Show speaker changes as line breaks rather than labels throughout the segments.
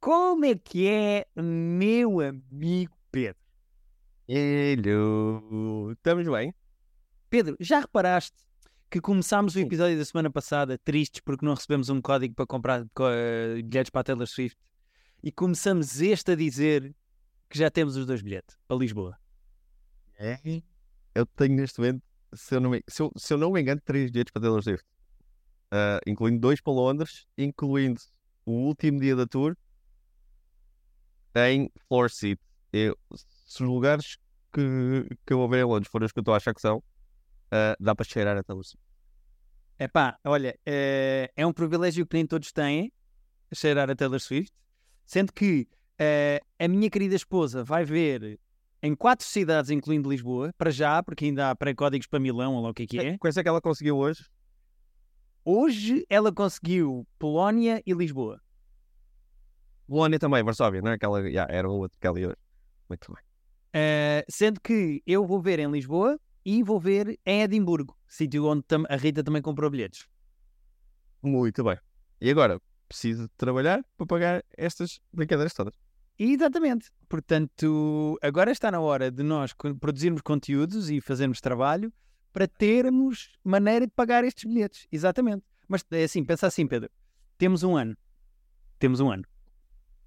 Como é que é, meu amigo Pedro?
Hello, estamos bem?
Pedro, já reparaste que começámos o episódio da semana passada tristes porque não recebemos um código para comprar co- eh, bilhetes para a Taylor Swift e começamos este a dizer que já temos os dois bilhetes para Lisboa.
É. Eu tenho neste momento, se eu não me, se eu, se eu não me engano, três bilhetes para Taylor Swift. Ah, incluindo dois para Londres, incluindo o último dia da tour em floor seat. Eu, se os lugares que, que eu vou ver em Londres forem os que eu estou a achar que são, ah, dá para cheirar a Taylor Swift.
Epá, olha, eh, é um privilégio que nem todos têm, cheirar a Taylor Swift, sendo que eh, a minha querida esposa vai ver em quatro cidades, incluindo Lisboa, para já, porque ainda há pré-códigos para Milão, ou lá o que é que é.
Quanto é que ela conseguiu hoje?
Hoje ela conseguiu Polónia e Lisboa.
Bolónia também, Varsóvia, não é? Aquela, yeah, era o outro que ela ia hoje. Muito bem.
Eh, sendo que eu vou ver em Lisboa e vou ver em Edimburgo, sítio onde a Rita também comprou bilhetes.
Muito bem. E agora, preciso trabalhar para pagar estas brincadeiras todas.
Exatamente. Portanto, agora está na hora de nós produzirmos conteúdos e fazermos trabalho para termos maneira de pagar estes bilhetes. Exatamente. Mas é assim, pensa assim, Pedro. Temos um ano. Temos um ano.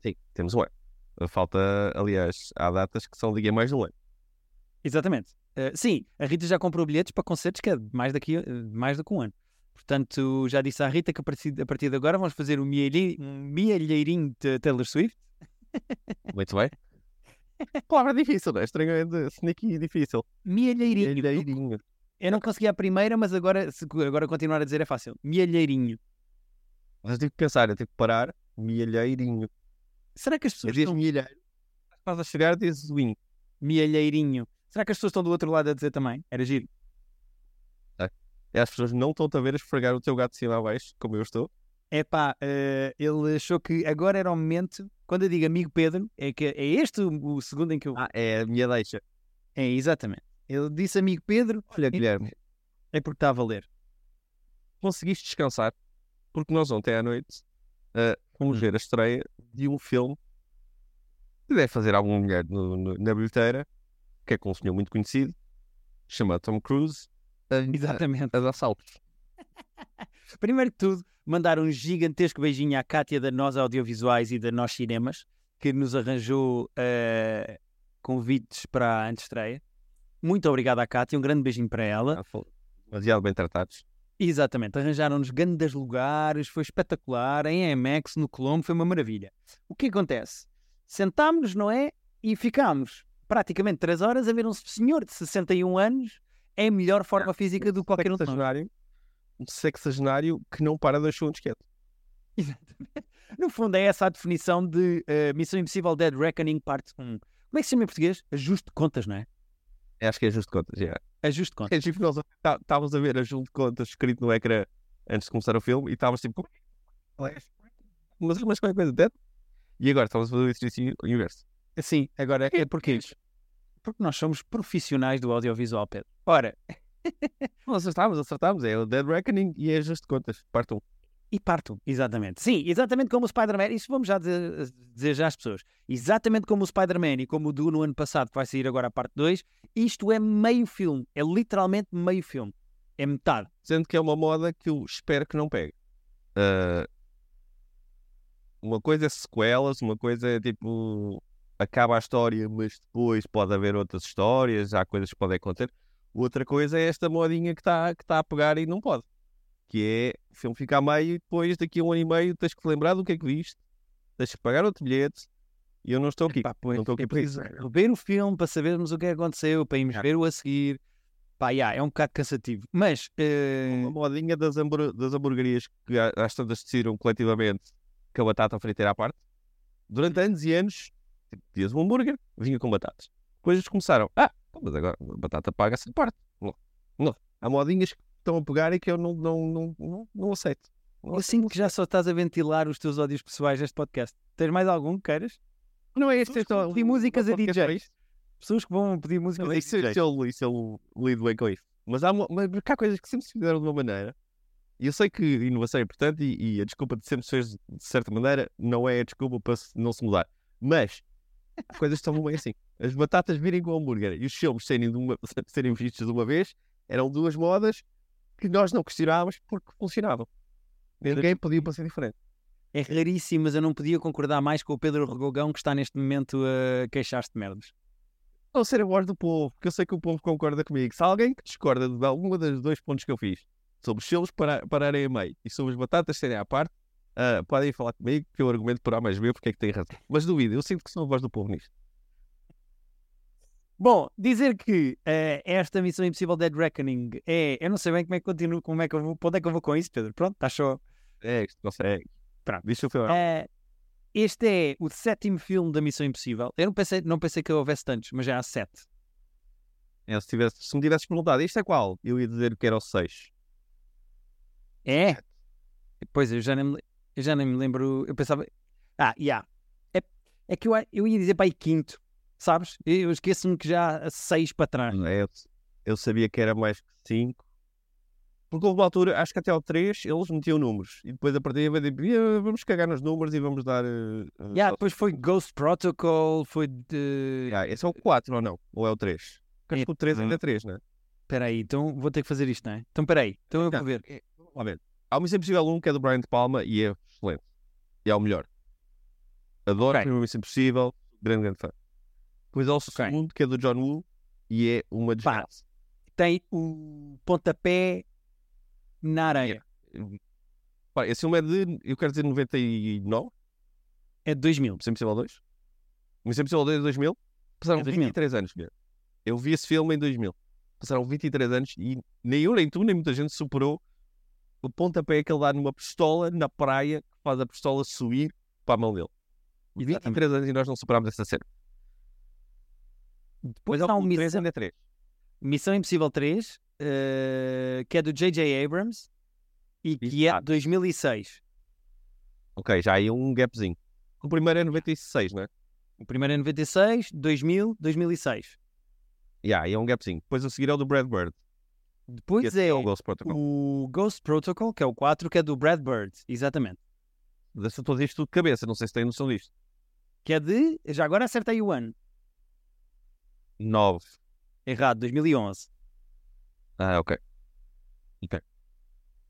Sim, temos um ano. Falta, aliás, há datas que são daqui a mais de um ano.
Exatamente. Eh, sim, a Rita já comprou bilhetes para concertos que é mais, daqui, a- mais do que um ano. Portanto, já disse à Rita que a partir, a partir de agora vamos fazer um mielhe- um mielheirinho de Taylor Swift.
Muito bem. Palavra difícil, não é? Estranhamente sneaky e difícil.
Mielheirinho. Eu não consegui a primeira, mas agora, se agora continuar a dizer é fácil. Mielheirinho.
Mas eu tive que pensar, eu tive que parar. Milheirinho.
Será que as pessoas
diz
estão...
milheiro. Estás a chegar, dizes win.
Mielheirinho. Será que as pessoas estão do outro lado a dizer também? Era giro.
E as pessoas não estão a ver a esfregar o teu gato de cima a baixo, como eu estou.
Epá, eh, ele achou que agora era o momento, quando eu digo amigo Pedro, é que é este o, o segundo em que eu...
Ah, é a minha deixa.
É, exatamente. Ele disse amigo Pedro,
Olha, Guilherme,
é porque está a valer.
conseguiste descansar, porque nós ontem à noite ah, fomos ver a estreia de um filme que deve fazer algum mulher no- no- na bilheteira, que é com um senhor muito conhecido, chamado Tom Cruise, a,
Exatamente.
a, a dar saltos.
Primeiro que tudo, mandar um gigantesco beijinho à Cátia da Nós Audiovisuais e da Nós Cinemas, que nos arranjou eh, convites para a antestreia. Muito obrigado à Cátia, um grande beijinho para ela.
Ah, Demasiado bem tratados.
Exatamente, arranjaram-nos grandes lugares, foi espetacular, em IMAX, no Colombo, foi uma maravilha. O que acontece? Sentámos-nos, não é? E ficámos praticamente 3 horas a ver um senhor de 61 anos em melhor forma física do que qualquer um de nós.
Um sexagenário que não para dois segundos quieto.
No fundo, é essa a definição de eh, Missão Impossível Dead Reckoning Parte 1. Como é que se chama em português? Ajuste de contas, não é?
É, Acho que é justo de contas, já.
Ajuste de contas.
É tipo, nós tá- estávamos a ver a junto de contas escrito no ecrã antes de começar o filme e estávamos tipo, como é? mas, mas qualquer coisa, dead? E agora estamos a fazer o exercício inverso.
Sim, agora é porquê? Porque nós somos profissionais do audiovisual, Pedro. Ora,
Nós acertámos, acertámos. É o Dead Reckoning e é justo de contas. Parte 1.
E parto, exatamente. Sim, exatamente como o Spider-Man. Isso vamos já dizer, dizer já às pessoas. Exatamente como o Spider-Man e como o Do no ano passado, que vai sair agora a parte 2. Isto é meio filme. É literalmente meio filme. É metade.
Sendo que é uma moda que eu espero que não pegue. Ah, uma coisa é sequelas, uma coisa é tipo. Acaba a história, mas depois pode haver outras histórias, há coisas que podem acontecer. Outra coisa é esta modinha que está que tá a pegar e não pode. Que é o filme fica a meio e depois, daqui a um ano e meio, tens que lembrar do que é que viste, tens que pagar outro bilhete e eu não estou aqui.
Epá, pois,
não estou aqui
é preciso ver o filme para sabermos o que aconteceu, para irmos ver o a seguir. Pá, yeah, é um bocado cansativo. Mas, eh,
Uma modinha das, hambur- das hamburguerias que às tantas decidiram coletivamente que a batata frita era à parte. Durante anos e anos, tipo, pedias um hambúrguer, vinha com batatas. Depois eles começaram, ah, mas agora a batata paga-se à parte. Não, não. Há modinhas que estão a pegar e que eu não, não, não, não, não aceito.
Eu sinto que já só estás a ventilar os teus ódios pessoais neste podcast. Tens mais algum que queiras?
Não é este, este
que vão pedir músicas a DJs. Pessoas que vão pedir músicas
Não,
a
isso,
DJs.
isso, eu, isso eu lido bem com isso. Mas há, mas há coisas que sempre se fizeram de uma maneira. E eu sei que inovação é importante e, e a desculpa de sempre se fez de certa maneira não é a desculpa para não se mudar. Mas há coisas que estão bem assim. As batatas virem com o hambúrguer e os filmes serem, de uma, serem vistos de uma vez eram duas modas que nós não questionávamos porque funcionavam. Ninguém podia para ser diferente.
É raríssimo, mas eu não podia concordar mais com o Pedro Regogão que está neste momento a queixar-se de merdas.
Não ser a voz do povo, porque eu sei que o povo concorda comigo. Se há alguém que discorda de alguma dos dois pontos que eu fiz, sobre os selos para, pararem a meio e sobre as batatas serem à parte, ah, podem falar comigo que eu argumento por A mais B porque é que tem razão. Mas duvido, eu sinto que sou a voz do povo nisto.
Bom, dizer que eh, esta Missão Impossível Dead Reckoning é. Eu não sei bem como é que continuo, como é que eu vou. Onde é que eu vou com isso, Pedro? Pronto, está só.
É, isto consegue.
Pronto.
Diz o filme.
Eh, este é o sétimo filme da Missão Impossível. Eu não pensei, não pensei que houvesse tantos, mas já há sete.
É, se, tivesse, se me tivesses perguntado isto é qual, eu ia dizer que era o 6.
É? Pois, eu já nem me, eu já nem me lembro. Eu pensava. Ah, já. É, é que eu, eu ia dizer para aí quinto, sabes? Eu esqueço-me que já há seis para trás.
É, eu, eu sabia que era mais que 5. Porque houve uma altura, acho que até ao 3 eles metiam números. E depois a partir daí tipo, "Ah, vamos cagar nos números e vamos dar.
Já,
só-
depois foi Ghost Protocol, foi de.
Ya, esse é o 4 ou não? Ou é o 3? Acho que o 3 ainda é 3, não é?
Espera aí, então vou ter que fazer isto, não é? Então espera aí, então eu vou ver.
é- vamos lá ver. Há o Missão Impossível 1 que é do Brian De Palma e é excelente. E é o melhor. Adoro
Ok.
o primeiro Missão Impossível, grande, grande fã. Depois há o
Ok.
segundo que é do John Woo e é uma desgraça.
Tem o pontapé na areia.
Pá, esse filme é de, eu quero dizer 99,
É de 2000.
Missão Impossível 2. Missão Impossível 2 de 2000. Passaram
É 2000.
23 anos, filho. Eu vi esse filme em 2000. Passaram 23 anos e nem eu, nem tu, nem muita gente superou o pontapé que ele dá numa pistola na praia que faz a pistola subir para a mão dele. E 23 anos e nós não superámos essa cena.
Depois
Mas
há
é
um
3
Missão,
ainda é 3.
Missão Impossível 3, eh, que é do J.J. Abrams e que é de 2006.
Ok, já aí um gapzinho. O primeiro é 96, não é?
O primeiro é 96, 2000, 2006.
Já, aí é um gapzinho. Depois a seguir é o do Brad Bird.
Depois é
o Ghost Protocol.
o Ghost Protocol, que é o 4, que é do Brad Bird, exatamente.
Desse eu estou a dizer isto tudo de cabeça, não sei se tem noção disto.
Que é de. Já agora acertei o ano.
9.
Errado, 2011.
Ah, ok. Ok.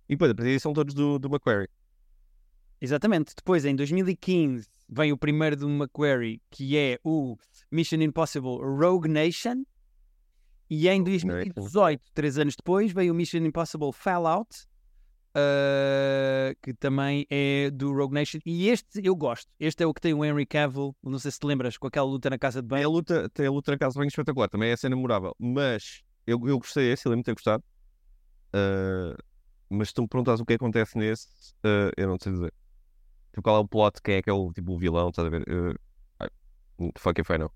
E depois, a partir são todos do, do Macquarie.
Exatamente. Depois, em 2015, vem o primeiro do Macquarie, que é o Mission Impossible Rogue Nation. E em
Rogue
2018, três anos depois, veio o Mission Impossible Fallout, ah, que também é do Rogue Nation. E este eu gosto. Este é o que tem o Henry Cavill, não sei se te lembras, com aquela luta na casa de
Tem a
banho.
luta, tem a luta na casa bem espetacular, também é cena memorável. Mas eu, eu gostei desse, eu lembro de ter gostado. Ah, mas se tu me perguntas o que acontece nesse, ah, eu não sei dizer. Tipo, qual é o plot, quem é que é o, tipo, o vilão, estás a ver? Uh, fuck if I know.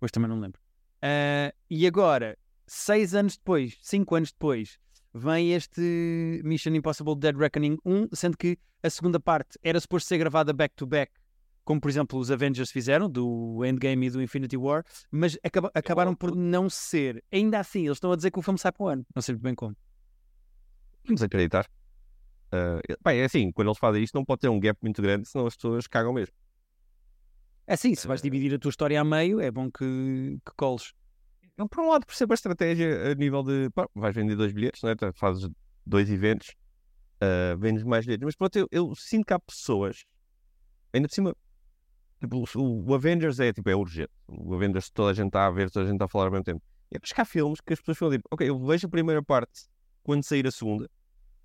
Pois também não me lembro. Ah, e agora, seis anos depois, cinco anos depois, vem este Mission Impossible Dead Reckoning 1, sendo que a segunda parte era suposto ser gravada back-to-back, como por exemplo os Avengers fizeram, do Endgame e do Infinity War, mas acaba- acabaram por não ser. Ainda assim, eles estão a dizer que o filme sai para o ano. Não sei muito bem como.
Vamos acreditar. Ah, bem, é assim, quando eles fazem isto, não pode ter um gap muito grande, senão as pessoas cagam mesmo.
É assim, se vais
Eh,
dividir a tua história a meio, é bom que, que coles.
Eu, por um lado, percebo a estratégia a nível de. Pá, vais vender dois bilhetes, né? Tu fazes dois eventos, ah, vendes mais bilhetes. Mas pronto, eu, eu sinto que há pessoas, ainda por cima, tipo, o, o Avengers é, tipo, é urgente. O Avengers toda a gente está a ver, toda a gente está a falar ao mesmo tempo. E acho que há filmes que as pessoas falam, tipo, ok, eu vejo a primeira parte quando sair a segunda,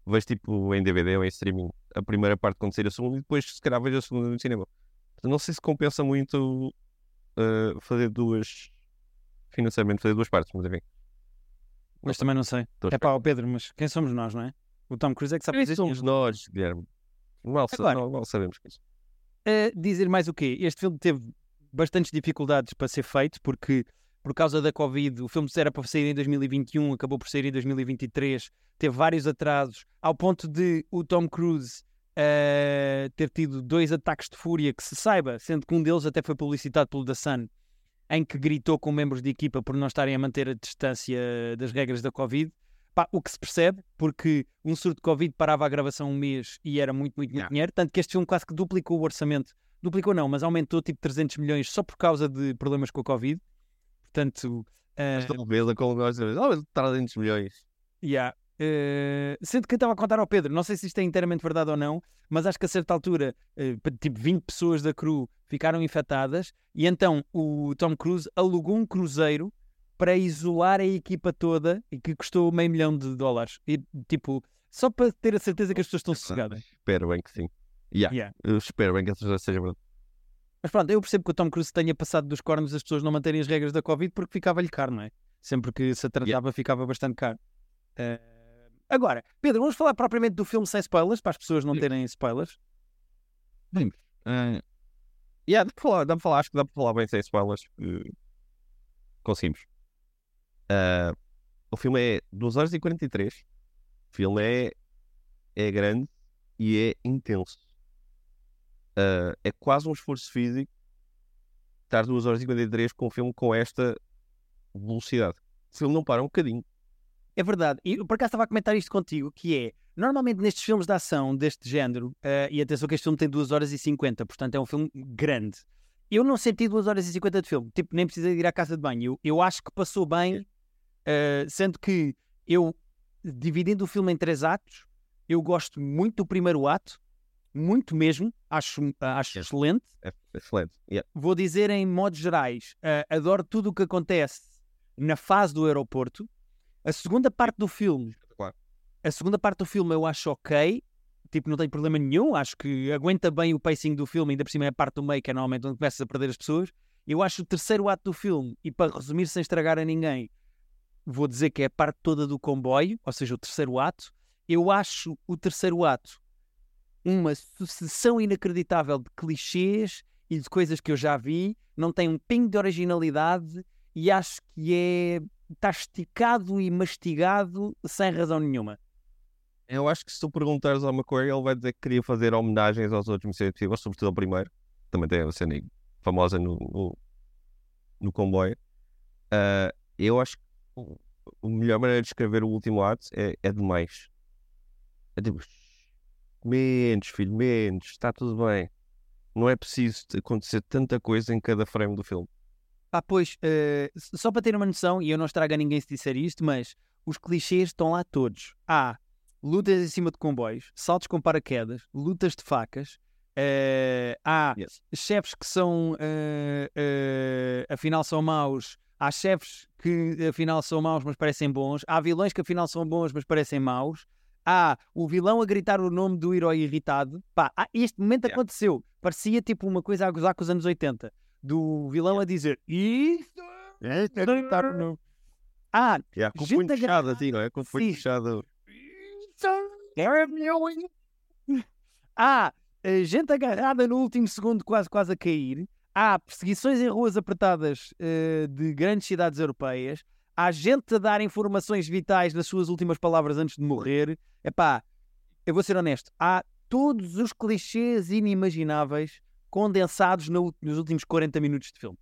vejo tipo em DVD ou em streaming a primeira parte quando sair a segunda e depois, se calhar, vejo a segunda no cinema. Não sei se compensa muito ah, fazer duas. Financeiramente, fazer duas partes, mas enfim.
Mas também não sei.
A
É pá, Pedro, mas quem somos nós, não é? O Tom Cruise é que sabe
Quem
fazer
somos nós, Guilherme? Mal, sa-
Agora-
mal- mal sabemos que.
Uh, dizer mais o quê? Este filme teve bastantes dificuldades para ser feito porque por causa da Covid. O filme era para sair em 2021, acabou por sair em 2023, teve vários atrasos, ao ponto de o Tom Cruise uh, ter tido dois ataques de fúria, que se saiba, sendo que um deles até foi publicitado pelo The Sun, em que gritou com membros de equipa por não estarem a manter a distância das regras da Covid. Pá, o que se percebe, porque um surto de Covid parava a gravação um mês e era muito, muito, muito dinheiro, tanto que este filme quase que duplicou o orçamento. Duplicou não, mas aumentou tipo 300 milhões só por causa de problemas com a Covid. Portanto...
Uh... Estou vê-la com oh, 300 milhões.
Yeah. Uh, sendo que eu estava a contar ao Pedro, não sei se isto é inteiramente verdade ou não, mas acho que a certa altura, uh, tipo 20 pessoas da crew ficaram infectadas e então o Tom Cruise alugou um cruzeiro para isolar a equipa toda e que custou meio milhão de dólares. E tipo, só para ter a certeza que as pessoas estão sossegadas.
Espero bem que sim. Yeah. yeah. Eu espero bem que essa seja verdade.
Mas pronto, eu percebo que o Tom Cruise tenha passado dos cornos as pessoas não manterem as regras da Covid porque ficava-lhe caro, não é? Sempre que se tratava yeah. ficava bastante caro. Uh... Agora, Pedro, vamos falar propriamente do filme sem spoilers, para as pessoas não terem spoilers.
Bem, uh... yeah, dá para falar, dá para falar, acho que dá para falar bem sem spoilers. Uh... Conseguimos. Uh, o filme é 2 horas e 43. O filme é, é grande e é intenso. Uh, é quase um esforço físico estar 2 horas e 53 com um filme com esta velocidade. O filme não para um bocadinho.
É verdade. E por acaso estava a comentar isto contigo, que é, normalmente nestes filmes de ação deste género, uh, e atenção que este filme tem 2 horas e 50, portanto é um filme grande. Eu não senti 2 horas e 50 de filme, tipo, nem precisei de ir à casa de banho. Eu, eu acho que passou bem Uh, sendo que eu, dividindo o filme em três atos, eu gosto muito do primeiro ato, muito mesmo, acho, acho yes. excelente.
É excelente. Yeah.
Vou dizer em modos gerais, uh, adoro tudo o que acontece na fase do aeroporto. A segunda parte do filme, a segunda parte do filme eu acho ok, tipo, não tem problema nenhum, acho que aguenta bem o pacing do filme, ainda por cima é a parte do meio, que é normalmente onde começas a perder as pessoas. Eu acho o terceiro ato do filme, e para resumir sem estragar a ninguém, vou dizer que é a parte toda do comboio, ou seja, o terceiro ato. Eu acho o terceiro ato uma sucessão inacreditável de clichês e de coisas que eu já vi, não tem um pingo de originalidade e acho que é está esticado e mastigado sem razão nenhuma.
Eu acho que se tu perguntares ao McQuarrie, ele vai dizer que queria fazer homenagens aos outros Missões Impossíveis, sobretudo ao primeiro. Também tem a cena famosa no, no, no comboio. Uh, eu acho que a melhor maneira de escrever o último ato é, é demais. É tipo, menos, filho, menos, está tudo bem. Não é preciso acontecer tanta coisa em cada frame do filme.
Ah, pois, uh, só para ter uma noção, e eu não estrago a ninguém se disser isto, mas os clichês estão lá todos. Há lutas em cima de comboios, saltos com paraquedas, lutas de facas, uh, há yes. chefes que são, uh, afinal, são maus Há chefes que afinal são maus, mas parecem bons. Há vilões que afinal são bons, mas parecem maus. Há o vilão a gritar o nome do herói irritado. Pá, este momento yeah. aconteceu. Parecia tipo uma coisa a gozar com os anos 80. Do vilão a dizer Isso! É, é gritar o nome. Ah,
yeah, com o punho fechado assim, não é? Com punho fechado.
É. Ah, gente agarrada no último segundo, quase quase a cair há perseguições em ruas apertadas uh, de grandes cidades europeias, há gente a dar informações vitais nas suas últimas palavras antes de morrer. Epá, eu vou ser honesto, há todos os clichês inimagináveis condensados no, nos últimos 40 minutos de filme.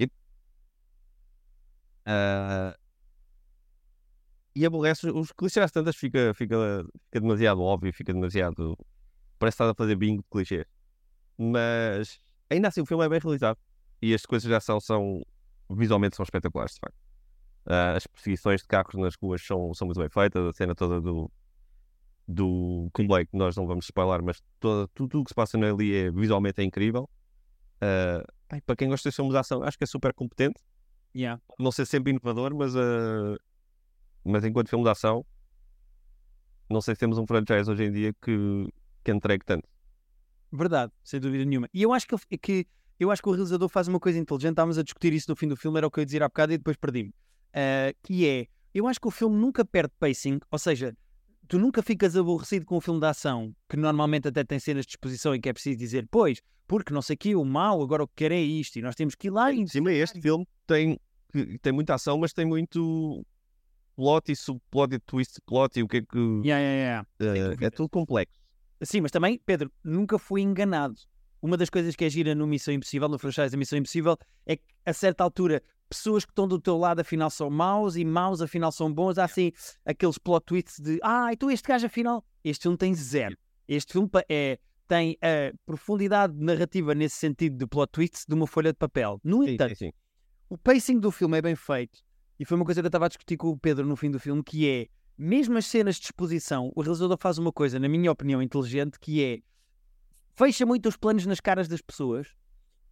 Yep. Uh... E aborrece os clichês tantas fica, fica, fica demasiado óbvio, fica demasiado. Parece estar a fazer bingo de clichês. Mas ainda assim o filme é bem realizado e as coisas de ação são visualmente são espetaculares, de facto. Uh, as perseguições de carros nas ruas são, são muito bem feitas, a cena toda do, do comboio, que nós não vamos spoiler, mas toda, tudo o que se passa ali é, visualmente é incrível. Uh, para quem gosta de filmes de ação, acho que é super competente.
Yeah.
Não sei sempre inovador, mas, uh, mas enquanto filme de ação, não sei se temos um franchise hoje em dia que, que entregue tanto.
Verdade, sem dúvida nenhuma. E eu acho que, que, eu acho que o realizador faz uma coisa inteligente. Estávamos a discutir isso no fim do filme, era o que eu ia dizer há bocado e depois perdi-me. Uh, que é, eu acho que o filme nunca perde pacing, ou seja, tu nunca ficas aborrecido com um filme de ação, que normalmente até tem cenas de exposição e que é preciso dizer, pois, porque não sei o que, o mal, agora o que quer é isto, e nós temos que ir lá e.
Sim, este filme tem, tem muita ação, mas tem muito plot e subplot e twist plot e o que é que.
Yeah, yeah, yeah.
Uh, é tudo complexo.
Sim, mas também, Pedro, nunca fui enganado. Uma das coisas que é gira no Missão Impossível, no franchise da Missão Impossível, é que a certa altura pessoas que estão do teu lado afinal são maus e maus afinal são bons. Há assim aqueles plot twists de ah, então este gajo afinal. Este filme tem zero. Este filme é, tem a profundidade narrativa nesse sentido de plot twists de uma folha de papel. No entanto, sim, sim. o pacing do filme é bem feito. E foi uma coisa que eu estava a discutir com o Pedro no fim do filme, que é, mesmo as cenas de exposição, o realizador faz uma coisa, na minha opinião, inteligente, que é fecha muito os planos nas caras das pessoas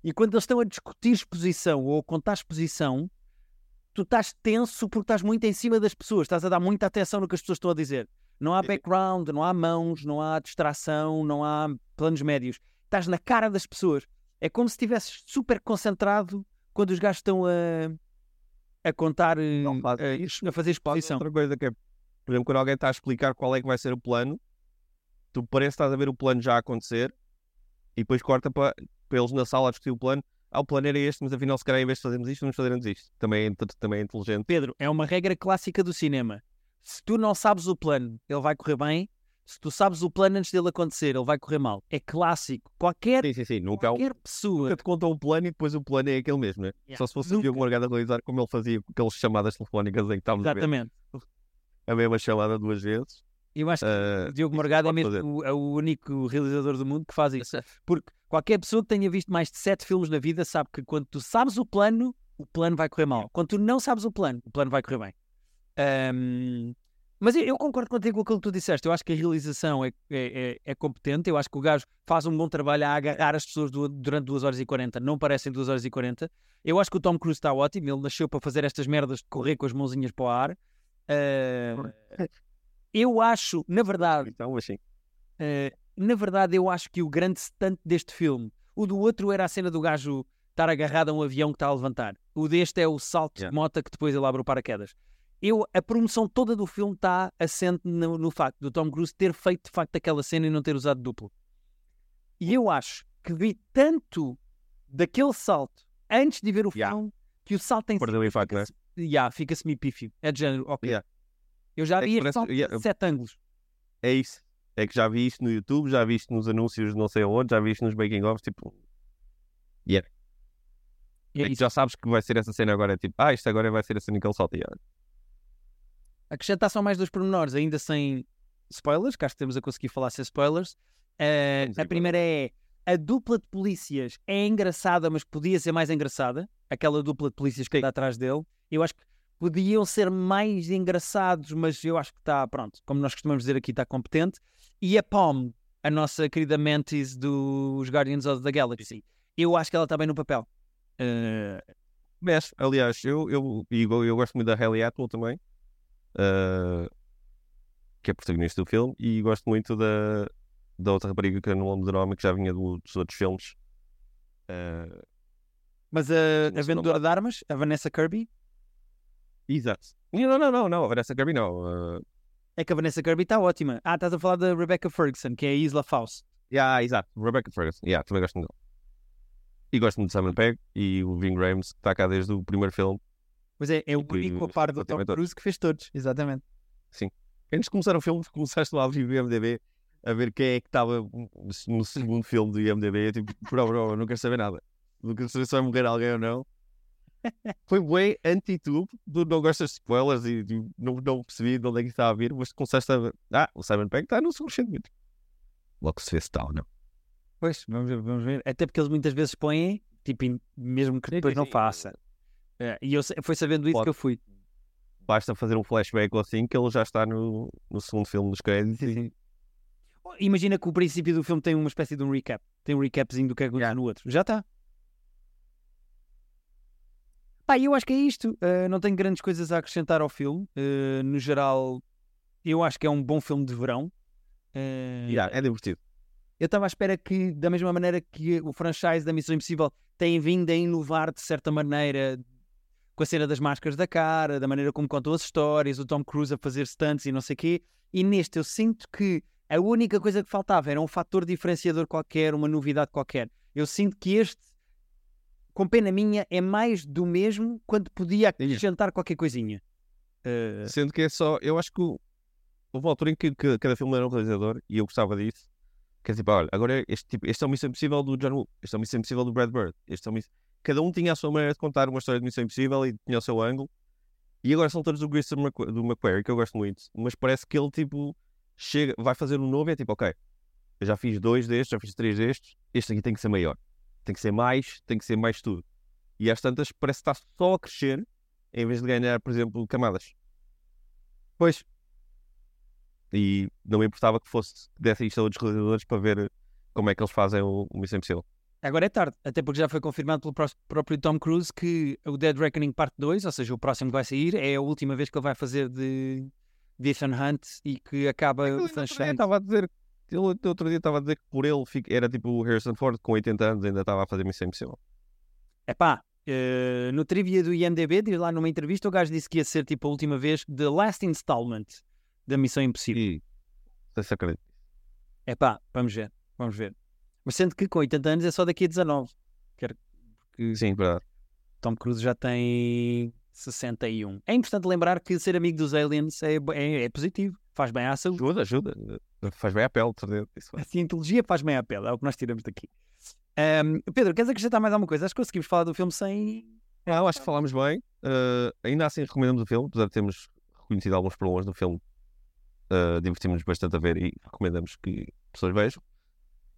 e quando eles estão a discutir exposição ou a contar exposição, tu estás tenso porque estás muito em cima das pessoas, estás a dar muita atenção no que as pessoas estão a dizer. Não há background, não há mãos, não há distração, não há planos médios. Estás na cara das pessoas. É como se estivesses super concentrado quando os gajos estão a, a contar, não, a, a, a, fazer exposição.
Outra coisa que é, por exemplo, quando alguém está a explicar qual é que vai ser o plano, tu parece que estás a ver o plano já a acontecer e depois corta para eles na sala a discutir o plano. Ah, o plano era este, mas afinal, se calhar, em vez de fazermos isto, vamos fazermos isto. Também é, também é inteligente.
Pedro, é uma regra clássica do cinema. Se tu não sabes o plano, ele vai correr bem. Se tu sabes o plano antes dele acontecer, ele vai correr mal. É clássico. Qualquer,
sim, sim, sim. Nunca
qualquer pessoa.
Nunca te contam o plano e depois o plano é aquele mesmo, né? Yeah. Só se fosse Nunca. o Morgado a realizar como ele fazia aquelas chamadas telefónicas em que estávamos
Exatamente.
a ver. A mesma chamada duas vezes.
Eu acho que uh, o Diogo Morgado é mesmo o, é o único realizador do mundo que faz isso. Porque qualquer pessoa que tenha visto mais de sete filmes na vida sabe que quando tu sabes o plano, o plano vai correr mal. Quando tu não sabes o plano, o plano vai correr bem. Um, mas eu, eu, concordo contigo com aquilo que tu disseste. Eu acho que a realização é, é, é, é, competente. Eu acho que o gajo faz um bom trabalho a agarrar as pessoas do, durante 2 horas e 40. Não parecem 2 horas e 40. Eu acho que o Tom Cruise está ótimo. Ele nasceu para fazer estas merdas de correr com as mãozinhas para o ar. Uh, eu acho, na verdade.
Então, assim.
Uh, na verdade, eu acho que o grande stunt deste filme, o do outro era a cena do gajo estar agarrado a um avião que está a levantar. O deste é o salto yeah. de moto que depois ele abre o paraquedas. Eu, a promoção toda do filme está assente no, no, facto do Tom Cruise ter feito de facto aquela cena e não ter usado duplo. E eu acho que vi tanto daquele salto antes de ver o yeah. filme que o salto em
si fica-se
né? yeah, fica pífio. É de género, ok. Yeah. Eu já é vi este parece... yeah. sete ângulos.
É isso. É que já vi isto no YouTube, já vi isto nos anúncios de não sei onde, já vi isto nos making offs, tipo. Yeah. É, é que já sabes que vai ser essa cena agora, é tipo, ah, isto agora vai ser a cena que ele solta. Yeah.
Acrescentar só mais dois pormenores, ainda sem spoilers, que acho que temos a conseguir falar sem spoilers. Uh, a primeira é a dupla de polícias é engraçada, mas podia ser mais engraçada. Aquela dupla de polícias que está atrás dele. Eu acho que podiam ser mais engraçados, mas eu acho que está, pronto, como nós costumamos dizer aqui, está competente. E a Pom, a nossa querida Mantis dos Guardians of the Galaxy, eu acho que ela está bem no papel. Uh...
Mas, aliás, eu, eu, eu, eu gosto muito da Hayley Atwell também, uh... que é protagonista do filme, e gosto muito da, da outra rapariga que eu não lembro do nome, que já vinha do, dos outros filmes. Uh...
Mas a, a vendedora de armas, a Vanessa Kirby,
Exato. Não, não, não, não, a Vanessa Kirby não. Uh...
É que a Vanessa Kirby está ótima. Ah, estás a falar da Rebecca Ferguson, que é a Isla Faust.
Yeah, exato. Rebecca Ferguson. Yeah, também gosto muito dela. E gosto muito de Simon Pegg e o Ving Rhames, que está cá desde o primeiro filme.
Pois é, é o único a par do Tom Cruise que fez todos, exatamente.
Sim. Antes de começar o filme, começaste lá a abrir o IMDB a ver quem é que estava no segundo filme do IMDB. Eu tipo, bro, bro, não quero saber nada. Não quero saber se vai morrer alguém ou não foi bem anti-tube, não gostas de spoilers e não, não percebi de onde é que estava a vir, mas começaste a ver, ah, o Simon Pegg está no segundo muito. Logo se vê se está ou não.
Pois, vamos ver, vamos ver. Até porque eles muitas vezes põem, tipo, mesmo que depois não faça. É, e eu foi sabendo isso Pode. que eu fui.
Basta fazer um flashback ou assim que ele já está no, no segundo filme dos créditos.
Sim. Imagina que o princípio do filme tem uma espécie de um recap. Tem um recapzinho do que aconteceu yeah. no outro. Já está. Pá, eu acho que é isto. Uh, não tenho grandes coisas a acrescentar ao filme. Uh, no geral, eu acho que é um bom filme de verão.
Uh, yeah, é divertido.
Eu estava à espera que, da mesma maneira que o franchise da Missão Impossível tem vindo a inovar de certa maneira, com a cena das máscaras da cara, da maneira como contam as histórias, o Tom Cruise a fazer stunts e não sei o quê. E neste eu sinto que a única coisa que faltava era um fator diferenciador qualquer, uma novidade qualquer. Eu sinto que este, com pena minha, é mais do mesmo quando podia acrescentar qualquer coisinha. Uh...
Sendo que é só, eu acho que houve uma altura em que, que cada filme era um realizador e eu gostava disso. Que é tipo, olha, agora este, tipo, este é o Missão Impossível do John Woo, este é o Missão Impossível do Brad Bird, este é o Miss... Cada um tinha a sua maneira de contar uma história de Missão Impossível e tinha o seu ângulo. E agora são todos do Grayson do McQuarrie, que eu gosto muito, mas parece que ele, tipo, chega, vai fazer um novo e é tipo, ok, eu já fiz dois destes, já fiz três destes, este aqui tem que ser maior, tem que ser mais, tem que ser mais tudo. E às tantas parece que está só a crescer em vez de ganhar, por exemplo, camadas. Pois. E não me importava que fosse dessem isto a outros realizadores para ver como é que eles fazem o, o Missão Impossível.
Agora é tarde, até porque já foi confirmado pelo próprio Tom Cruise que o Dead Reckoning Parte 2, ou seja, o próximo que vai sair, é a última vez que ele vai fazer de, de Ethan Hunt e que acaba
é o Sunshine. Estava a dizer, ele outro dia estava a dizer que por ele era tipo o Harrison Ford com 80 anos ainda estava a fazer Missão Impossível.
É pá, uh, no trivia do IMDB, diz lá numa entrevista, o gajo disse que ia ser tipo a última vez The Last Installment da Missão Impossível.
E, se acredito.
É pá, vamos ver, vamos ver. Mas sendo que com 80 anos é só daqui a 19. Quero,
porque Sim, verdade.
Tom Cruise já tem 61. É importante lembrar que ser amigo dos aliens é, é, é positivo, faz bem à saúde.
Ajuda, ajuda. Faz bem à pele,
isso A cientologia faz bem à pele, é o que nós tiramos daqui. Um, Pedro, queres acrescentar mais alguma coisa? Acho que conseguimos falar do filme sem.
Ah, acho que falámos bem. Uh, ainda assim recomendamos o filme, apesar de termos reconhecido alguns problemas do filme. Uh, Divertimos-nos bastante a ver e recomendamos que pessoas vejam.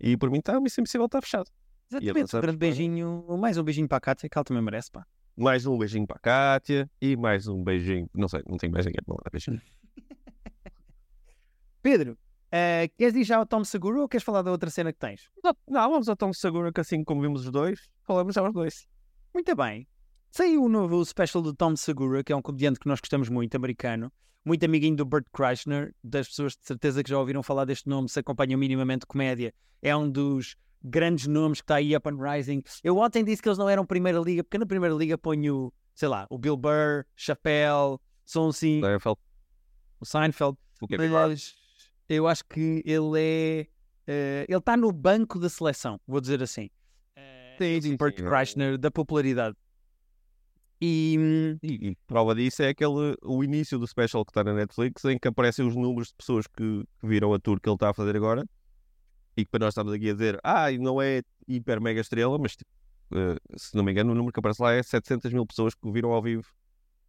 E por mim está, Missão Impossível está fechado.
Exatamente, um grande beijinho, mais um beijinho para a Kátia, que ela também merece, pá.
Mais um beijinho para a Kátia e mais um beijinho. Não sei, não tenho mais ninguém para mandar beijinho.
Pedro, uh, queres ir já ao Tom Seguro ou queres falar da outra cena que tens?
Não, vamos ao Tom Seguro, que assim como vimos os dois, falamos já os dois.
Muito bem. Saiu o novo special do Tom Segura, que é um comediante que nós gostamos muito, americano, muito amiguinho do Burt Kreischer, das pessoas de certeza que já ouviram falar deste nome, se acompanham minimamente comédia. É um dos grandes nomes que está aí up and rising. Eu ontem disse que eles não eram Primeira Liga, porque na Primeira Liga ponho, sei lá, o Bill Burr, Chappelle, são assim.
Seinfeld.
O Seinfeld. O mas eu acho que ele é. Uh, ele está no banco da seleção, vou dizer assim. Uh, sim, sim, Burt Kreischer, da popularidade.
E, e, e, prova disso é aquele o início do special que está na Netflix em que aparecem os números de pessoas que, que viram a tour que ele está a fazer agora e que para nós estamos aqui a dizer, ah, não é hiper mega estrela, mas uh, se não me engano, o número que aparece lá é 700 mil pessoas que o viram ao vivo.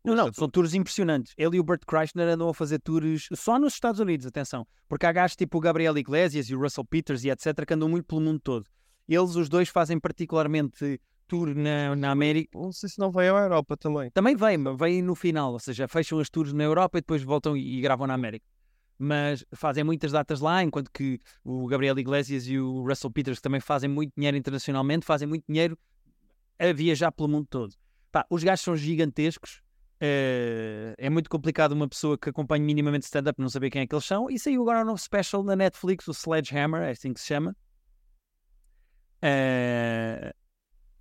Não, não, são tours impressionantes. Ele e o Bert Kreischer andam a fazer tours só nos Estados Unidos, atenção. Porque há gajos tipo o Gabriel Iglesias e o Russell Peters e etc. que andam muito pelo mundo todo. Eles, os dois, fazem particularmente tour na, na América.
Não sei se não veio à Europa também.
Também vem, mas vem no final. Ou seja, fecham as tours na Europa e depois voltam e, e gravam na América mas fazem muitas datas lá, enquanto que o Gabriel Iglesias e o Russell Peters também fazem muito dinheiro internacionalmente, fazem muito dinheiro a viajar pelo mundo todo. Pá, os gajos são gigantescos, é, é muito complicado uma pessoa que acompanha minimamente stand-up não saber quem é que eles são, e saiu agora um novo special na Netflix, o Sledgehammer, é assim que se chama. É...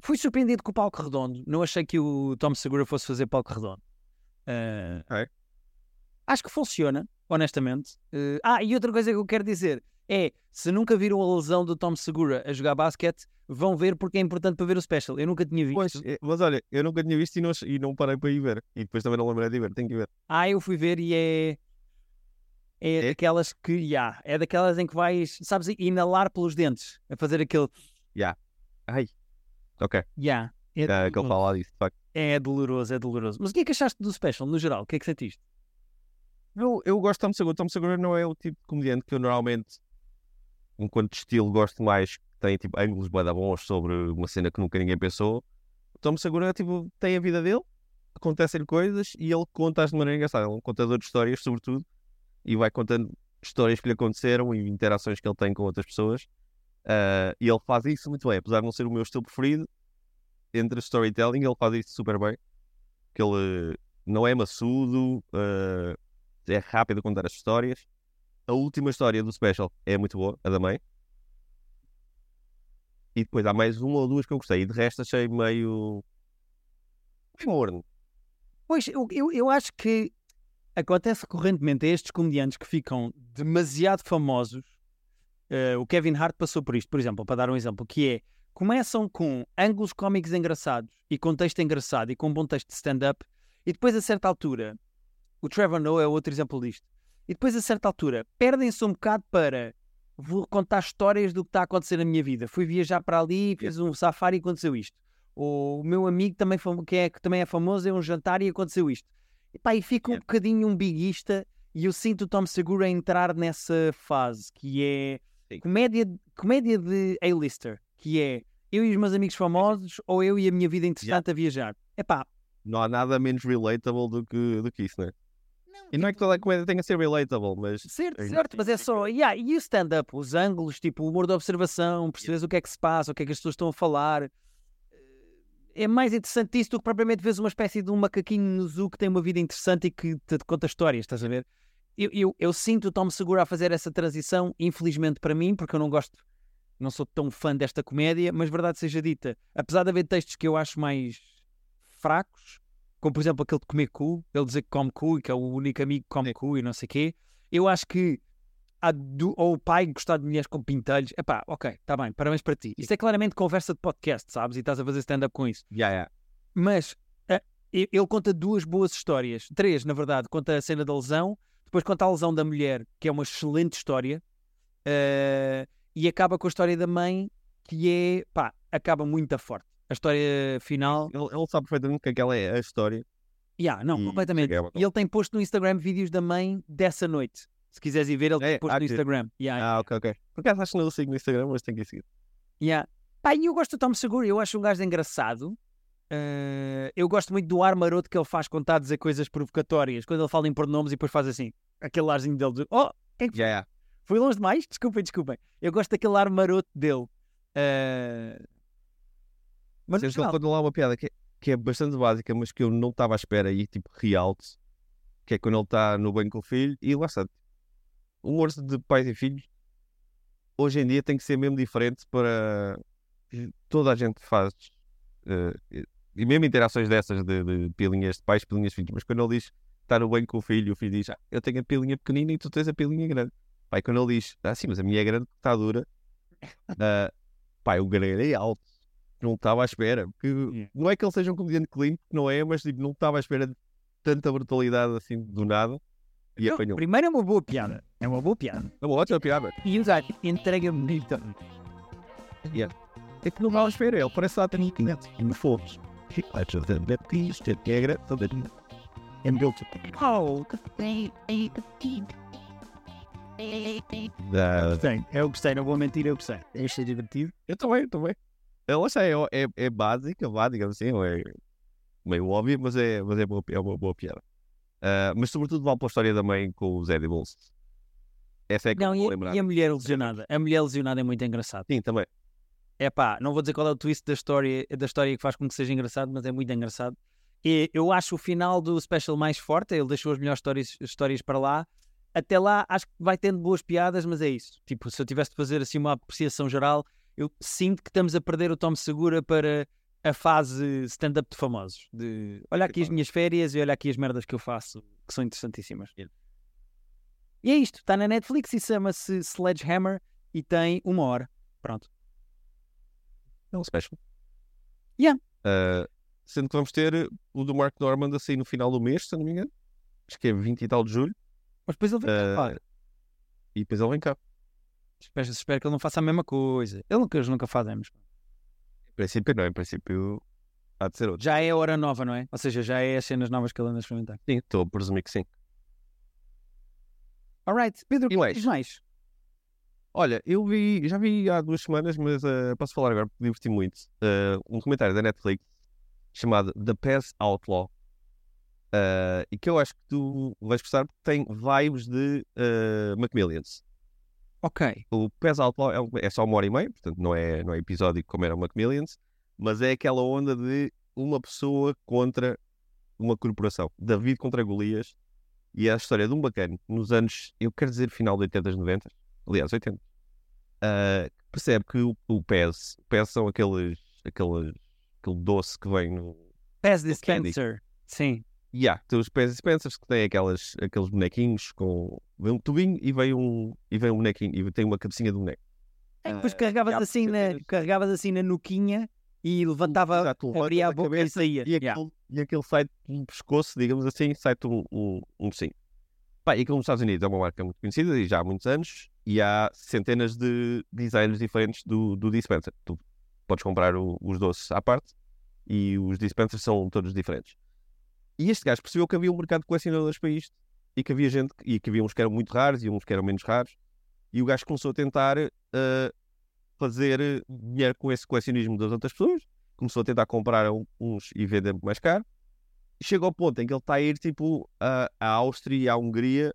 Fui surpreendido com o palco redondo, não achei que o Tom Segura fosse fazer palco redondo. É...
É.
Acho que funciona honestamente. Ah, e outra coisa que eu quero dizer é: se nunca viram a lesão do Tom Segura a jogar basquete, vão ver porque é importante para ver o special. Eu nunca tinha visto. Pois,
é, mas olha, eu nunca tinha visto e não, e não parei para ir ver. E depois também não lembrei de ir ver, tenho que ver.
Ah, eu fui ver e é. É, é? daquelas que, yeah, é daquelas em que vais, sabes, inalar pelos dentes, a fazer aquele.
Yeah. Ai. Ok. Yeah, é, que ele fala disso, de facto.
É doloroso, é doloroso. Mas o que é que achaste do special, no geral? O que é que sentiste?
Eu, eu gosto de Tom Segura. Tom Segura não é o tipo de comediante que eu normalmente, enquanto estilo, gosto mais. Tem tipo ângulos bada bons sobre uma cena que nunca ninguém pensou. Tom Segura tipo, tem a vida dele, acontecem-lhe coisas e ele conta-as de maneira engraçada. Ele é um contador de histórias, sobretudo, e vai contando histórias que lhe aconteceram e interações que ele tem com outras pessoas. Uh, e ele faz isso muito bem, apesar de não ser o meu estilo preferido. Entre storytelling, ele faz isso super bem. Que ele não é maçudo, uh, é rápido a contar as histórias. A última história do special é muito boa, a da mãe. E depois há mais uma ou duas que eu gostei. E de resto achei meio. meio morno.
Pois, eu, eu, eu acho que acontece recorrentemente a estes comediantes que ficam demasiado famosos. eh, o Kevin Hart passou por isto, por exemplo, para dar um exemplo, que é começam com ângulos cómicos engraçados e com texto engraçado e com um bom texto de stand-up, e depois a certa altura, o Trevor Noah é outro exemplo disto, e depois a certa altura perdem-se um bocado para vou contar histórias do que está a acontecer na minha vida. Fui viajar para ali, fiz um safari e aconteceu isto. Ou o meu amigo também que, é, que também é famoso é um jantar e aconteceu isto. E, pá, e fica um bocadinho um biguista e eu sinto o Tom Segura a entrar nessa fase que é
Sim.
comédia, comédia de A-lister, que é eu e os meus amigos famosos ou eu e a minha vida interessante a viajar. É pá,
Não há nada menos relatable do que, do que isso, não? E não é que toda a comédia tenha que ser relatable, mas
Certo,
É
certo, mas é só. Yeah, e o stand-up, os ângulos, tipo o humor de observação, percebes o que é que se passa, o que é que as pessoas estão a falar. É mais interessante isso do que propriamente vês uma espécie de um macaquinho no zoo que tem uma vida interessante e que te conta histórias, estás a ver? Eu, eu, eu sinto o Tom Segura a fazer essa transição, infelizmente para mim, porque eu não gosto, não sou tão fã desta comédia, mas verdade seja dita, apesar de haver textos que eu acho mais fracos, como por exemplo aquele de comer cu, ele dizer que come cu e que é o único amigo que come
Sim.
cu e não sei o quê, eu acho que do, ou o pai gostar de mulheres com pintelhos, epá, ok, está bem, parabéns para ti. Isto é claramente conversa de podcast, sabes? E estás a fazer stand-up com isso.
yeah, yeah.
Mas ah, e- ele conta duas boas histórias, três, na verdade. Conta a cena da lesão, depois conta a lesão da mulher, que é uma excelente história, ah, e acaba com a história da mãe, que é, pá, acaba muito forte. A história final,
Ele, ele sabe perfeitamente que aquela é a história.
yeah, não,
E
completamente.
chega a
E ele tem posto no Instagram vídeos da mãe dessa noite. Se quiseres ir ver, ele tem
É,
posto
ah,
no
que-
Instagram. Yeah,
Ah, ok, ok. Por acaso acho que não o sigo no Instagram, mas tenho que ir seguir.
Yeah. Pá, e eu gosto do Tom Seguro, eu acho um gajo engraçado. Eh, eu gosto muito do ar maroto que ele faz quando está a dizer coisas provocatórias. Quando ele fala em pronomes e depois faz assim, aquele arzinho dele de Oh, quem que
Yeah, yeah.
foi longe demais? Desculpem, desculpem. Eu gosto daquele ar maroto dele. Eh, Mas
ele
geral,
conta lá uma piada que é, que é bastante básica, mas que eu não estava à espera e tipo realte, que é quando ele está no banco com o filho e lá está. O humor de pais e filhos hoje em dia tem que ser mesmo diferente para toda a gente faz eh, e mesmo interações dessas de, de pilinhas de pais, pilinhas de filhos, mas quando ele diz está no banco com o filho, o filho diz ah, eu tenho a pilinha pequenina e tu tens a pilinha grande. Pai, quando ele diz ah sim, mas a minha é grande, está dura, ah, pai, o grelho é alto não estava à espera. Porque
Yeah.
Não é que ele seja um comediante clean, porque não é, mas tipo, não estava à espera de tanta brutalidade assim do nada. E
então,
apanhou.
primeiro é uma boa piada. É uma boa piada.
É uma ótima piada.
E o gajo entrega-me bonito.
É que não estava à espera, ele parece estar tendo fogo.
Oh, gostei. Eu gostei, não vou mentir, eu gostei. Este é divertido.
Eu também, eu também. Ela já é, é, é básica, vá, digamos assim, é meio óbvia, mas é, mas é, boa, é uma boa piada. Ah, mas sobretudo vale pela história da mãe com os edibles. Essa é que
Não,
eu vou
e,
lembrar.
e a mulher lesionada? A mulher lesionada é muito engraçada.
Sim, também.
É pá, não vou dizer qual é o twist da história, da história que faz com que seja engraçado, mas é muito engraçado. E eu acho o final do special mais forte, ele deixou as melhores histórias, histórias para lá. Até lá acho que vai tendo boas piadas, mas é isso. Tipo, se eu tivesse de fazer assim uma apreciação geral, eu sinto que estamos a perder o Tom Segura para a fase stand-up de famosos. De olha aqui as minhas férias e olha aqui as merdas que eu faço, que são interessantíssimas. E é isto, está na Netflix e chama-se Sledgehammer e tem uma hora. Pronto.
É um special.
Yeah.
Ah, sendo que vamos ter o do Mark Norman assim no final do mês, se não me engano. Acho que é 20 e tal de julho.
Mas depois ele vem cá,
Ah,
pá.
e depois ele vem cá.
Espero, espero que ele não faça a mesma coisa. Ele nunca, eles nunca fazem, mas
Em princípio não, em princípio há de ser outro.
já é a hora nova, não é? Ou seja, já é as cenas novas que ele anda a experimentar.
Sim, estou a presumir que sim.
Alright, Pedro,
E mais?
diz mais.
Olha, eu vi, já vi há duas semanas, mas ah, posso falar agora porque diverti muito. Ah, um documentário da Netflix chamado The Pass Outlaw. Ah, e que eu acho que tu vais gostar porque tem vibes de Macmillions.
Ok.
O Pés Outlaw é, é só uma hora e meia, portanto não é, não é episódico como era o Macmillions, mas é aquela onda de uma pessoa contra uma corporação. David contra Golias. E é a história de um bacana nos anos, eu quero dizer, final de 80, 90, aliás, 80. ah, percebe que o, o PES, o PES são aqueles, aqueles, aquele doce que vem no. Candy.
Dispenser. Sim.
Tem os Pez Spencers que têm aquelas, aqueles bonequinhos com. Vem um tubinho e vem um, e vem um bonequinho e tem uma cabecinha de boneco.
É, depois carregavas
há
assim, na, carregavas assim na nuquinha e levantava,
Exato,
abria a boca e saía.
E
Yeah.
aquele, e aquele sai um pescoço, digamos assim, sai-te um, um, um sim. Pá, e aquilo nos Estados Unidos é uma marca muito conhecida e já há muitos anos e há centenas de designs diferentes do, do dispenser. Tu podes comprar o- os doces à parte e os dispensers são todos diferentes. E este gajo percebeu que havia um mercado de colecionadores para isto e que havia gente e que havia uns que eram muito raros e uns que eram menos raros. E o gajo começou a tentar eh, fazer dinheiro com esse colecionismo das outras pessoas. Começou a tentar comprar uns e vender mais caro. Chega ao ponto em que ele está a ir tipo à Áustria e à Hungria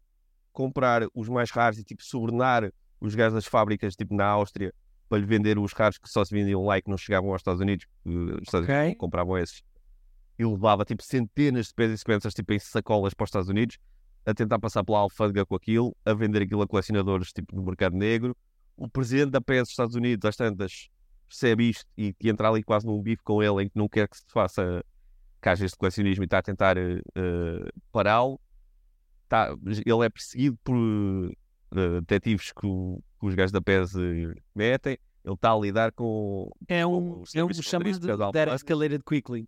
comprar os mais raros e tipo subornar os gajos das fábricas tipo na Áustria para lhe vender os raros que só se vendiam lá e que não chegavam aos Estados Unidos. Os Estados
Ok.
Unidos compravam esses. E levava tipo centenas de Pez Spencers tipo em sacolas para os Estados Unidos a tentar passar pela alfândega com aquilo, a vender aquilo a colecionadores tipo no mercado negro. O presidente da PS dos Estados Unidos, às tantas, percebe isto e, e entra ali quase num bife com ele em que não quer que se faça haja este colecionismo e está a tentar eh, pará-lo. Tá, ele é perseguido por eh, detetives que, o- que os gajos da PES metem. Ele está a lidar com.
É um,
o
é um chamado
motorista da alfândega.
escalated quickly.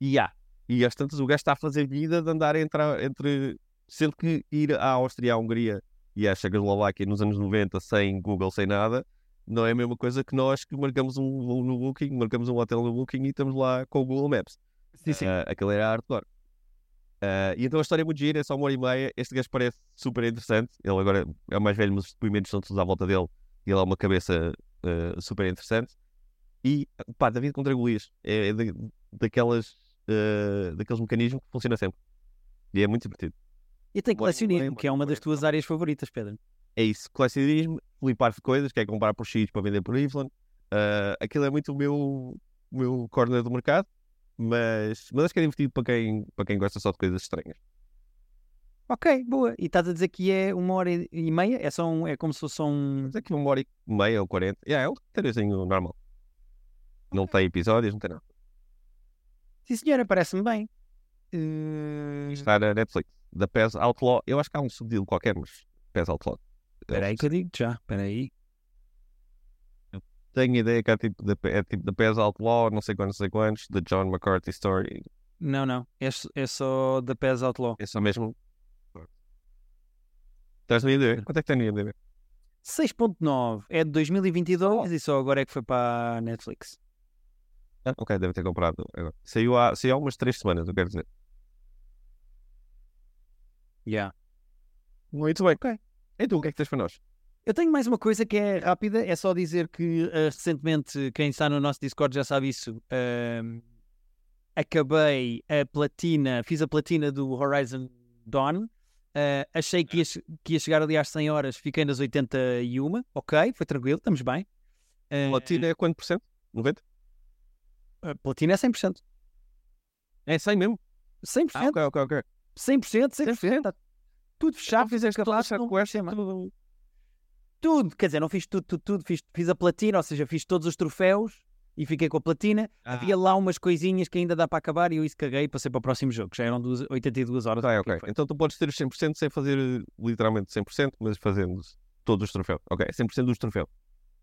E há. E às tantas o gajo está a fazer vida de andar entre, entre. Sendo que ir à Áustria, à Hungria e à Checoslováquia nos anos 90 sem Google, sem nada, não é a mesma coisa que nós que marcamos um voo no Booking, marcamos um hotel no Booking e estamos lá com o Google Maps.
Sim, sim.
Ah, aquele era hardcore. Ah, e então a história é muito gira, é só uma hora e meia. Este gajo parece super interessante. Ele agora é o mais velho, mas os depoimentos são todos à volta dele. E ele é uma cabeça ah, super interessante. E pá, David contra Golias é, da- daquelas, ah, daqueles mecanismos que funciona sempre. E é muito divertido.
E tem colecionismo, que é uma das tuas áreas favoritas, Pedro.
É isso, colecionismo, flipar de coisas, que é comprar por X para vender por Y. Ah, aquilo é muito o meu, o meu corner do mercado, mas, mas acho que é divertido para quem, para quem gosta só de coisas estranhas.
Ok, boa. E estás a dizer que é uma hora e meia? É, só um, é como se fosse um.
Mas é que uma hora e meia ou 40. Yeah, é um roteirozinho normal. Não tem episódios, não tem nada.
Sim, senhora, parece-me bem. Eh,
Está na Netflix. Da PES Outlaw. Eu acho que há um subtítulo qualquer, mas PES Outlaw.
Espera aí que eu digo já. Espera aí.
Tenho ideia que é tipo da, é tipo da PES Outlaw, não sei quantos, não sei quantos, da John McCarthy Story.
Não, não. É, é só da PES Outlaw.
É só mesmo. Estás no IMDb? Quanto é que tem no IMDb?
6.9. É de 2022 e só agora é que foi para a Netflix.
Ah, ok, deve ter comprado agora. Saiu há, saiu há umas 3 semanas, eu quero dizer.
Yeah.
Muito bem. Ok. E tu, o que é que tens para nós?
Eu tenho mais uma coisa que é rápida, é só dizer que eh, recentemente, quem está no nosso Discord já sabe isso, ehm, acabei a platina, fiz a platina do Horizon Dawn, eh, achei que ia, que ia chegar ali às 100 horas, fiquei nas 81, ok, foi tranquilo, estamos bem. Eh,
Platina é quanto por cento? 90?
A platina é 100%.
É 100 mesmo?
100%,
Ah, ok, ok, ok.
100%, 100%. Tá tudo fechado,
Já fizeste toda
capaz,
essa
não-
quest,
chama.
tudo.
tudo, quer dizer, não fiz tudo, tudo, tudo, fiz, fiz a platina, ou seja, fiz todos os troféus e fiquei com a platina.
Ah.
Havia lá umas coisinhas que ainda dá para acabar e eu isso caguei e passei para o próximo jogo, já eram duas- 82 horas. Que
ok. Então tu podes ter os 100% sem fazer eh, literalmente 100%, mas fazendo todos os troféus. Ok, 100% dos troféus.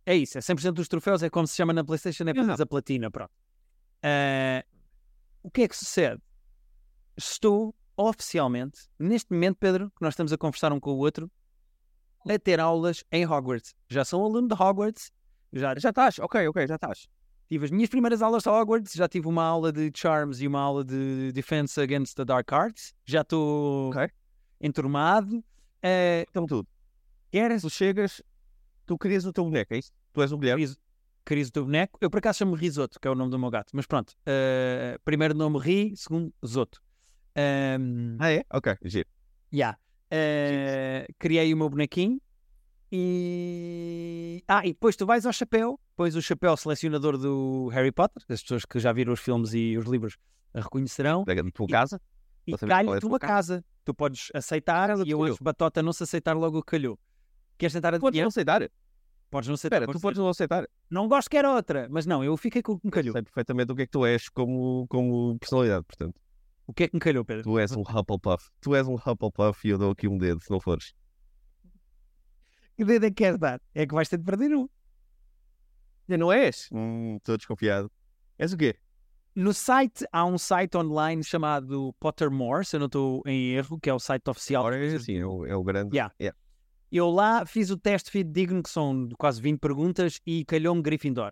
É isso, é 100% dos troféus, é como se chama na Playstation, é apenas a platina, pronto. Ah, o que é que sucede? Estou oficialmente, neste momento, Pedro, que nós estamos a conversar um com o outro, a ter aulas em Hogwarts. Já sou aluno de Hogwarts, já,
Já estás, ok, ok, já estás.
tive as minhas primeiras aulas de Hogwarts, já tive uma aula de Charms e uma aula de Defense Against the Dark Arts, já estou
Ok.
enturmado. Ah,
Então tudo.
queres
Tu chegas, tu crias o teu boneco, é isso? Tu és o mulher.
Querias, querias o teu boneco? Eu por acaso chamo Risoto, que é o nome do meu gato. Mas pronto, eh, primeiro nome Ri, segundo Zoto. Ahm,
Ah, é? Ok, giro.
yeah. Eh, criei o meu bonequinho e. Ah, e depois tu vais ao chapéu, pões o chapéu selecionador do Harry Potter, as pessoas que já viram os filmes e os livros reconhecerão,
Da tua
E-
casa.
e
saber qual é tua casa.
casa. Tu podes aceitar e eu acho batota não se aceitar logo o calhou. Queres tentar
Podes
adivinhar?
não aceitar.
Podes não aceitar.
Espera, tu
podes
não aceitar.
Não gosto que era outra, mas não, eu fiquei com o que me calhou.
Sei perfeitamente o que é que tu és como, como personalidade, portanto.
O que é que me calhou, Pedro?
Tu és um Hufflepuff. Tu és um Hufflepuff e eu dou aqui um dedo se não fores.
Que dedo é que queres dar? É que vais ter de perder um.
Já não és? Hum, Estou desconfiado. És o quê?
No site, há um site online chamado Pottermore, se eu não estou em erro, que é o site oficial.
Agora é assim, é o, é o grande.
Yeah.
Yeah.
Eu lá fiz o teste fidedigno, que são quase 20 perguntas, e calhou-me Gryffindor.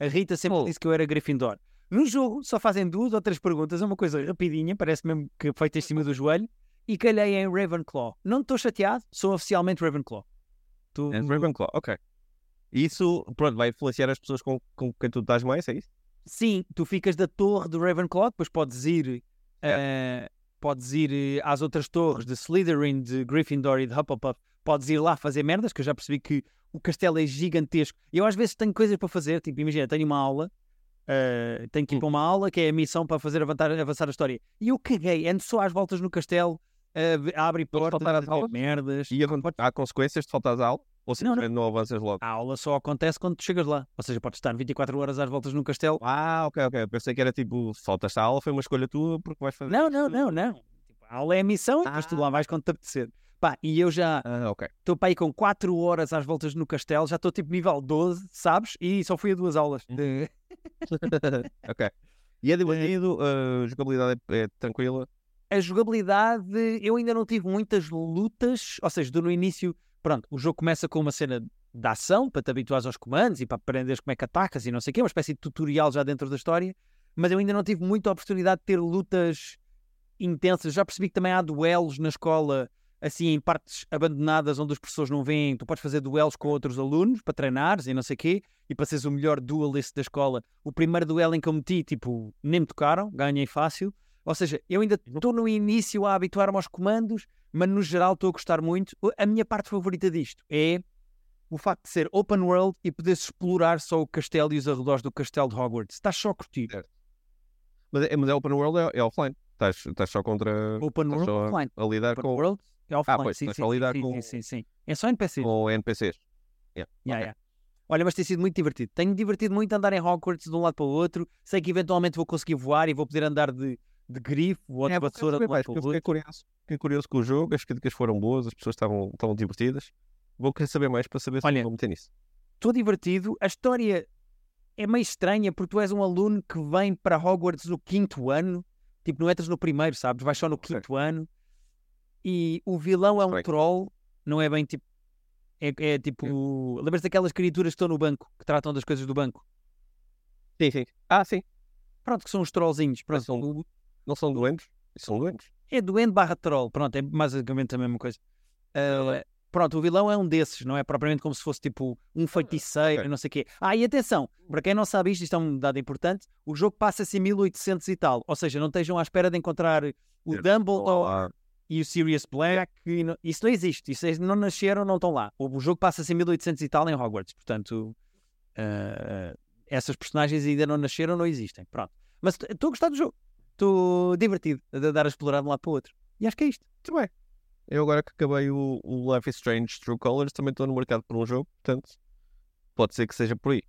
A Rita sempre
Oh.
disse que eu era Gryffindor. No jogo, só fazem duas ou três perguntas, é uma coisa rapidinha, parece mesmo que feita em cima do joelho, e calhei em Ravenclaw. Não estou chateado, sou oficialmente Ravenclaw. Tu,
És Ravenclaw, ok. Isso, pronto, vai influenciar as pessoas com, com quem tu estás mais, é isso?
Sim, tu ficas da torre do Ravenclaw, depois podes ir, eh, podes ir eh, às outras torres de Slytherin, de Gryffindor e de Hufflepuff. Podes ir lá fazer merdas, que eu já percebi que o castelo é gigantesco. Eu às vezes tenho coisas para fazer, tipo, imagina, tenho uma aula, eh, tenho que ir
Hum.
para uma aula, que é a missão para fazer avançar, avançar a história. E eu caguei, ando só às voltas no castelo, eh, abre portas,
às
a
aulas?
merdas.
E acon- há consequências de faltar à aula? Ou simplesmente não, avanças logo?
A aula só acontece quando tu chegas lá. Ou seja, podes estar 24 horas às voltas no castelo
Ah, ok, ok. Eu Pensei que era tipo, se faltaste à aula, foi uma escolha tua porque vais fazer.
Não, não, não, não. Tipo, a aula é a missão e depois tu lá vais quando te apetecer. Pá, e eu já
Ah, ok.
estou para aí com 4 horas às voltas no castelo, já estou tipo nível 12, sabes? E só fui a duas aulas.
Hum.
de-
ok. E é divertido, a jogabilidade é, é tranquila.
A jogabilidade, eu ainda não tive muitas lutas, ou seja, do no início, pronto, o jogo começa com uma cena de ação para te habituares aos comandos e para aprenderes como é que atacas e não sei o quê, uma espécie de tutorial já dentro da história, mas eu ainda não tive muita oportunidade de ter lutas intensas. Já percebi que também há duelos na escola, assim, em partes abandonadas onde as pessoas não veem. Tu podes fazer duelos com outros alunos para treinares e não sei o quê, e para seres o melhor duelist da escola. O primeiro duelo em que eu meti, tipo, nem me tocaram, ganhei fácil. Ou seja, eu ainda estou no início a habituar-me aos comandos, mas no geral estou a gostar muito. A minha parte favorita disto é o facto de ser open world e poderes explorar só o castelo e os arredores do castelo de Hogwarts. Estás só a curtir.
Mas é, mas é open world, é, é offline. Estás, estás só contra.
Open world
só
offline.
a lidar
Open
com,
world é offline.
pois,
sim, sim,
a lidar
sim,
com-
sim, sim, sim. É só NPC.
com NPCs. Yeah,
Yeah,
ok.
yeah. Olha, mas tem sido muito divertido. Tenho divertido muito andar em Hogwarts de um lado para o outro. Sei que eventualmente vou conseguir voar e vou poder andar de, de grifo ou
É,
vassoura de um lado
fiquei curioso, fiquei curioso com o jogo, as críticas foram boas, as pessoas estavam, estavam divertidas. Vou querer saber mais para saber se
Olha,
vou meter nisso.
Estou divertido. A história é meio estranha porque tu és um aluno que vem para Hogwarts no quinto ano. Tipo, não entras no primeiro, sabes? Vais só no quinto ano. E o vilão é um
Estranho.
troll. Não é bem tipo... É, é tipo... Lembras daquelas criaturas que estão no banco, que tratam das coisas do banco?
Sim, sim. Ah, sim.
Pronto, que são os trollzinhos. Pronto,
são- Não são doentes? São doentes.
É doente barra troll, pronto, é basicamente a mesma coisa. Ah, pronto, o vilão é um desses, não é propriamente como se fosse tipo um feiticeiro
ok.
e não sei o quê. Ah, e atenção, para quem não sabe isto, isto é um dado importante, o jogo passa-se em 1800 e tal, ou seja, não estejam à espera de encontrar o. Dumbledore
Ah,
e o Sirius Black, não- isso não existe, isso não nasceram, não estão lá. O, jogo passa-se em 1800 e tal em Hogwarts, portanto, ah, essas personagens ainda não nasceram, não existem, pronto. Mas estou a gostar do jogo, estou divertido a dar a explorar de um lado para o outro. E acho que é isto.
muito bem. Eu agora que acabei o, o Life is Strange True Colors, também estou no mercado por um jogo, portanto, pode ser que seja por aí.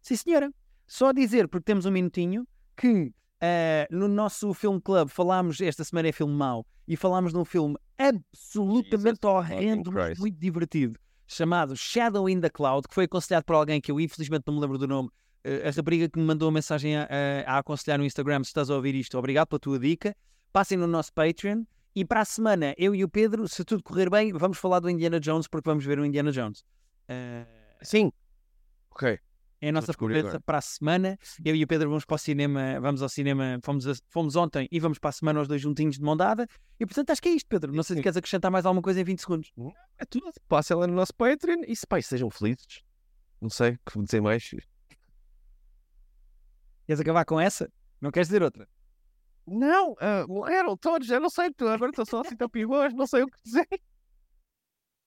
Sim, senhora. Só dizer, porque temos um minutinho, que eh, no nosso filme club falámos, esta semana é filme mau, e falámos de um filme absolutamente
Jesus
horrendo, mas muito divertido, chamado Shadow in the Cloud, que foi aconselhado por alguém que eu infelizmente não me lembro do nome, a rapariga que me mandou uma mensagem a, a- a aconselhar no Instagram, se estás a ouvir isto, obrigado pela tua dica. Passem no nosso Patreon. E para a semana, eu e o Pedro, se tudo correr bem, vamos falar do Indiana Jones, porque vamos ver o Indiana Jones. Eh,
Sim. Ok.
é a nossa conversa para a semana. Eu e o Pedro vamos para o cinema, vamos ao cinema, fomos, a- fomos ontem e vamos para a semana os dois juntinhos de mão dada. E portanto acho que é isto, Pedro. Não sei se queres acrescentar mais alguma coisa em 20 segundos.
É tudo. Passem lá no nosso Patreon e se pais sejam felizes. Não sei que vou dizer mais.
Queres acabar com essa? Não queres dizer outra?
Não, uh, eram todos, eu não sei, agora estou só assim tão pivôs, não sei o que dizer.